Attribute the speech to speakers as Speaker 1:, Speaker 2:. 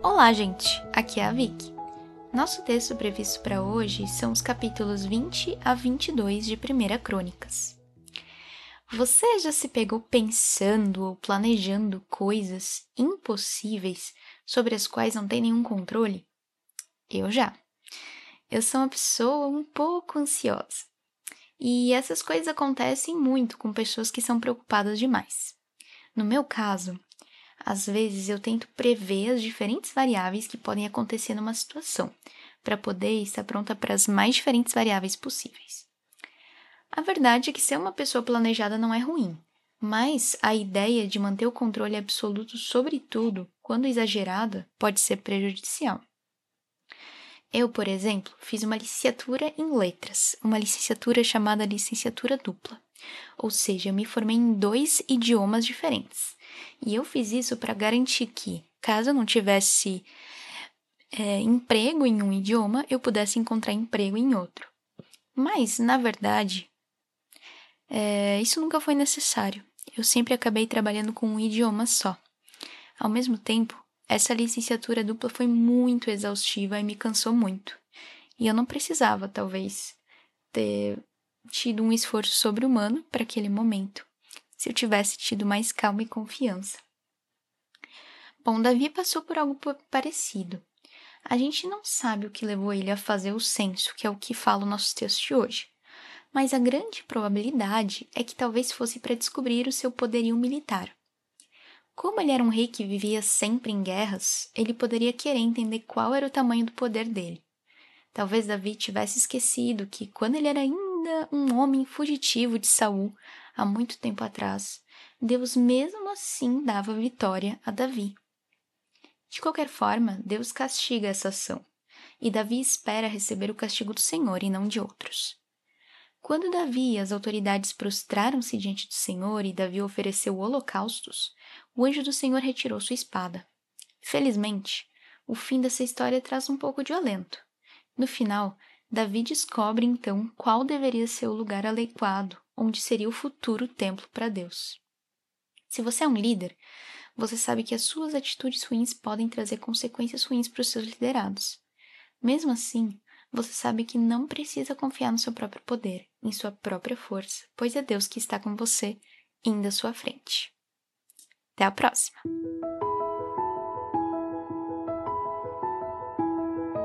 Speaker 1: Olá, gente! Aqui é a Vicky. Nosso texto previsto para hoje são os capítulos 20 a 22 de Primeira Crônicas. Você já se pegou pensando ou planejando coisas impossíveis sobre as quais não tem nenhum controle? Eu já. Eu sou uma pessoa um pouco ansiosa. E essas coisas acontecem muito com pessoas que são preocupadas demais. No meu caso, às vezes eu tento prever as diferentes variáveis que podem acontecer numa situação, para poder estar pronta para as mais diferentes variáveis possíveis. A verdade é que ser uma pessoa planejada não é ruim, mas a ideia de manter o controle absoluto sobre tudo, quando exagerada, pode ser prejudicial. Eu, por exemplo, fiz uma licenciatura em letras, uma licenciatura chamada licenciatura dupla. Ou seja, eu me formei em dois idiomas diferentes. E eu fiz isso para garantir que, caso eu não tivesse é, emprego em um idioma, eu pudesse encontrar emprego em outro. Mas, na verdade, é, isso nunca foi necessário. Eu sempre acabei trabalhando com um idioma só. Ao mesmo tempo, essa licenciatura dupla foi muito exaustiva e me cansou muito. E eu não precisava, talvez, ter tido um esforço sobre-humano para aquele momento, se eu tivesse tido mais calma e confiança. Bom, Davi passou por algo parecido. A gente não sabe o que levou ele a fazer o censo, que é o que fala o nosso texto de hoje. Mas a grande probabilidade é que talvez fosse para descobrir o seu poderio militar. Como ele era um rei que vivia sempre em guerras, ele poderia querer entender qual era o tamanho do poder dele. Talvez Davi tivesse esquecido que, quando ele era ainda um homem fugitivo de Saul, há muito tempo atrás, Deus mesmo assim dava vitória a Davi. De qualquer forma, Deus castiga essa ação, e Davi espera receber o castigo do Senhor e não de outros. Quando Davi e as autoridades prostraram-se diante do Senhor e Davi ofereceu holocaustos, o anjo do Senhor retirou sua espada. Felizmente, o fim dessa história traz um pouco de alento. No final, Davi descobre então qual deveria ser o lugar adequado onde seria o futuro templo para Deus. Se você é um líder, você sabe que as suas atitudes ruins podem trazer consequências ruins para os seus liderados. Mesmo assim, você sabe que não precisa confiar no seu próprio poder, em sua própria força, pois é Deus que está com você, indo à sua frente. Até a próxima!